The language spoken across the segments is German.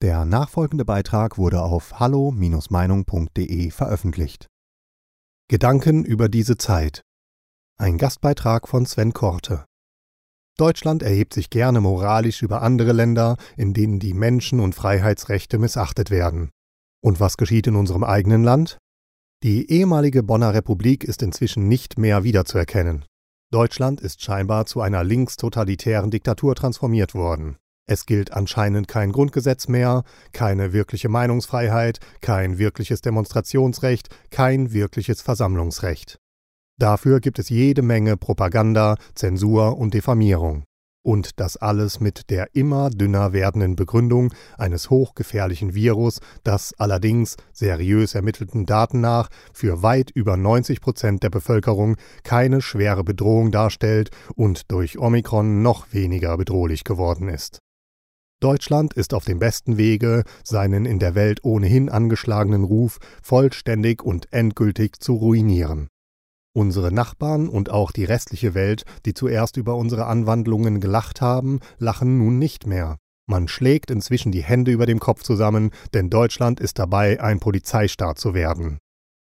Der nachfolgende Beitrag wurde auf hallo-meinung.de veröffentlicht. Gedanken über diese Zeit. Ein Gastbeitrag von Sven Korte. Deutschland erhebt sich gerne moralisch über andere Länder, in denen die Menschen- und Freiheitsrechte missachtet werden. Und was geschieht in unserem eigenen Land? Die ehemalige Bonner Republik ist inzwischen nicht mehr wiederzuerkennen. Deutschland ist scheinbar zu einer linkstotalitären Diktatur transformiert worden. Es gilt anscheinend kein Grundgesetz mehr, keine wirkliche Meinungsfreiheit, kein wirkliches Demonstrationsrecht, kein wirkliches Versammlungsrecht. Dafür gibt es jede Menge Propaganda, Zensur und Diffamierung. Und das alles mit der immer dünner werdenden Begründung eines hochgefährlichen Virus, das allerdings seriös ermittelten Daten nach für weit über 90 Prozent der Bevölkerung keine schwere Bedrohung darstellt und durch Omikron noch weniger bedrohlich geworden ist. Deutschland ist auf dem besten Wege, seinen in der Welt ohnehin angeschlagenen Ruf vollständig und endgültig zu ruinieren. Unsere Nachbarn und auch die restliche Welt, die zuerst über unsere Anwandlungen gelacht haben, lachen nun nicht mehr. Man schlägt inzwischen die Hände über dem Kopf zusammen, denn Deutschland ist dabei, ein Polizeistaat zu werden.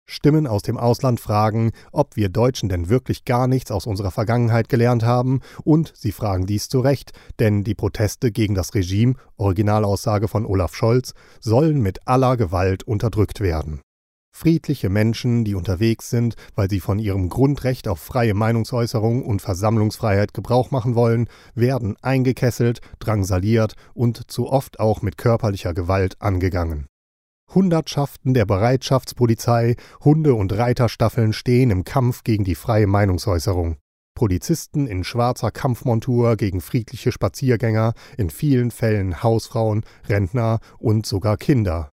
Stimmen aus dem Ausland fragen, ob wir Deutschen denn wirklich gar nichts aus unserer Vergangenheit gelernt haben, und sie fragen dies zu Recht, denn die Proteste gegen das Regime, Originalaussage von Olaf Scholz, sollen mit aller Gewalt unterdrückt werden. Friedliche Menschen, die unterwegs sind, weil sie von ihrem Grundrecht auf freie Meinungsäußerung und Versammlungsfreiheit Gebrauch machen wollen, werden eingekesselt, drangsaliert und zu oft auch mit körperlicher Gewalt angegangen. Hundertschaften der Bereitschaftspolizei, Hunde- und Reiterstaffeln stehen im Kampf gegen die freie Meinungsäußerung. Polizisten in schwarzer Kampfmontur gegen friedliche Spaziergänger, in vielen Fällen Hausfrauen, Rentner und sogar Kinder.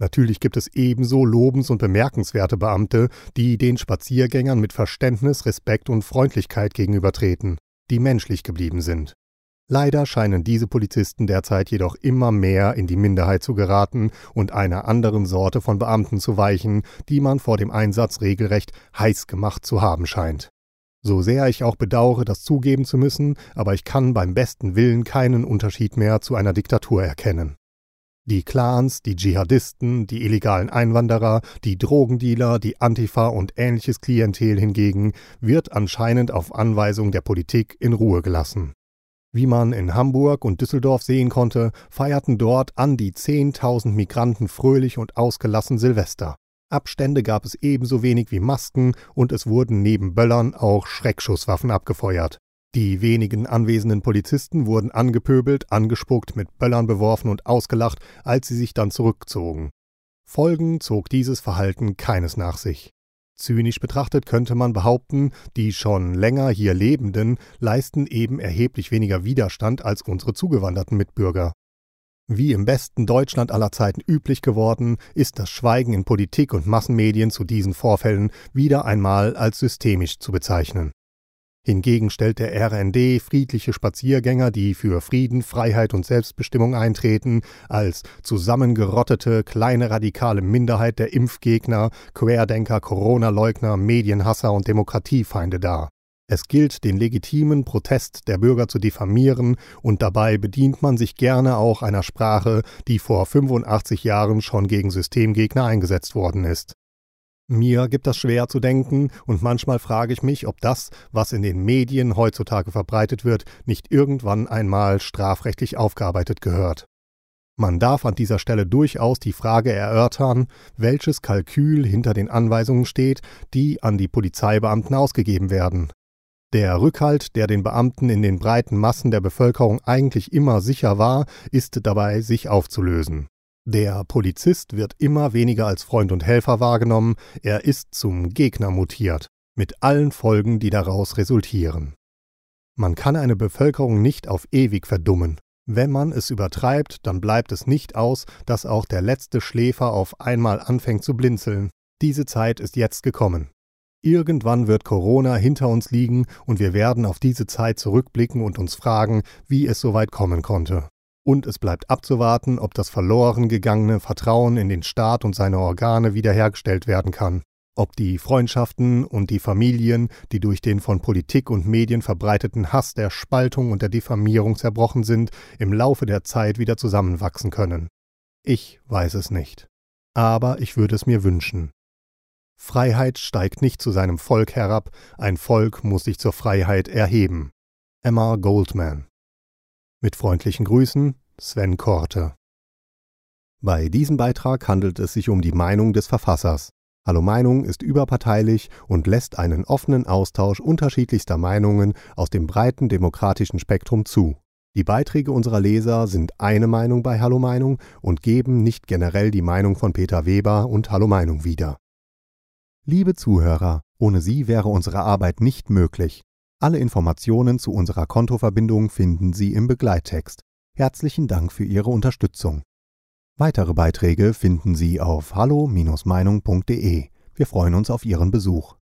Natürlich gibt es ebenso lobens- und bemerkenswerte Beamte, die den Spaziergängern mit Verständnis, Respekt und Freundlichkeit gegenübertreten, die menschlich geblieben sind. Leider scheinen diese Polizisten derzeit jedoch immer mehr in die Minderheit zu geraten und einer anderen Sorte von Beamten zu weichen, die man vor dem Einsatz regelrecht heiß gemacht zu haben scheint. So sehr ich auch bedauere, das zugeben zu müssen, aber ich kann beim besten Willen keinen Unterschied mehr zu einer Diktatur erkennen. Die Clans, die Dschihadisten, die illegalen Einwanderer, die Drogendealer, die Antifa und ähnliches Klientel hingegen wird anscheinend auf Anweisung der Politik in Ruhe gelassen. Wie man in Hamburg und Düsseldorf sehen konnte, feierten dort an die 10.000 Migranten fröhlich und ausgelassen Silvester. Abstände gab es ebenso wenig wie Masken und es wurden neben Böllern auch Schreckschusswaffen abgefeuert. Die wenigen anwesenden Polizisten wurden angepöbelt, angespuckt, mit Böllern beworfen und ausgelacht, als sie sich dann zurückzogen. Folgen zog dieses Verhalten keines nach sich. Zynisch betrachtet könnte man behaupten, die schon länger hier Lebenden leisten eben erheblich weniger Widerstand als unsere zugewanderten Mitbürger. Wie im besten Deutschland aller Zeiten üblich geworden, ist das Schweigen in Politik und Massenmedien zu diesen Vorfällen wieder einmal als systemisch zu bezeichnen. Hingegen stellt der RND friedliche Spaziergänger, die für Frieden, Freiheit und Selbstbestimmung eintreten, als zusammengerottete kleine radikale Minderheit der Impfgegner, Querdenker, Corona-Leugner, Medienhasser und Demokratiefeinde dar. Es gilt, den legitimen Protest der Bürger zu diffamieren, und dabei bedient man sich gerne auch einer Sprache, die vor 85 Jahren schon gegen Systemgegner eingesetzt worden ist. Mir gibt das schwer zu denken und manchmal frage ich mich, ob das, was in den Medien heutzutage verbreitet wird, nicht irgendwann einmal strafrechtlich aufgearbeitet gehört. Man darf an dieser Stelle durchaus die Frage erörtern, welches Kalkül hinter den Anweisungen steht, die an die Polizeibeamten ausgegeben werden. Der Rückhalt, der den Beamten in den breiten Massen der Bevölkerung eigentlich immer sicher war, ist dabei sich aufzulösen. Der Polizist wird immer weniger als Freund und Helfer wahrgenommen, er ist zum Gegner mutiert, mit allen Folgen, die daraus resultieren. Man kann eine Bevölkerung nicht auf ewig verdummen. Wenn man es übertreibt, dann bleibt es nicht aus, dass auch der letzte Schläfer auf einmal anfängt zu blinzeln. Diese Zeit ist jetzt gekommen. Irgendwann wird Corona hinter uns liegen und wir werden auf diese Zeit zurückblicken und uns fragen, wie es so weit kommen konnte. Und es bleibt abzuwarten, ob das verloren gegangene Vertrauen in den Staat und seine Organe wiederhergestellt werden kann. Ob die Freundschaften und die Familien, die durch den von Politik und Medien verbreiteten Hass der Spaltung und der Diffamierung zerbrochen sind, im Laufe der Zeit wieder zusammenwachsen können. Ich weiß es nicht. Aber ich würde es mir wünschen. Freiheit steigt nicht zu seinem Volk herab, ein Volk muss sich zur Freiheit erheben. Emma Goldman. Mit freundlichen Grüßen, Sven Korte. Bei diesem Beitrag handelt es sich um die Meinung des Verfassers. Hallo Meinung ist überparteilich und lässt einen offenen Austausch unterschiedlichster Meinungen aus dem breiten demokratischen Spektrum zu. Die Beiträge unserer Leser sind eine Meinung bei Hallo Meinung und geben nicht generell die Meinung von Peter Weber und Hallo Meinung wieder. Liebe Zuhörer, ohne Sie wäre unsere Arbeit nicht möglich. Alle Informationen zu unserer Kontoverbindung finden Sie im Begleittext. Herzlichen Dank für Ihre Unterstützung. Weitere Beiträge finden Sie auf hallo-meinung.de. Wir freuen uns auf Ihren Besuch.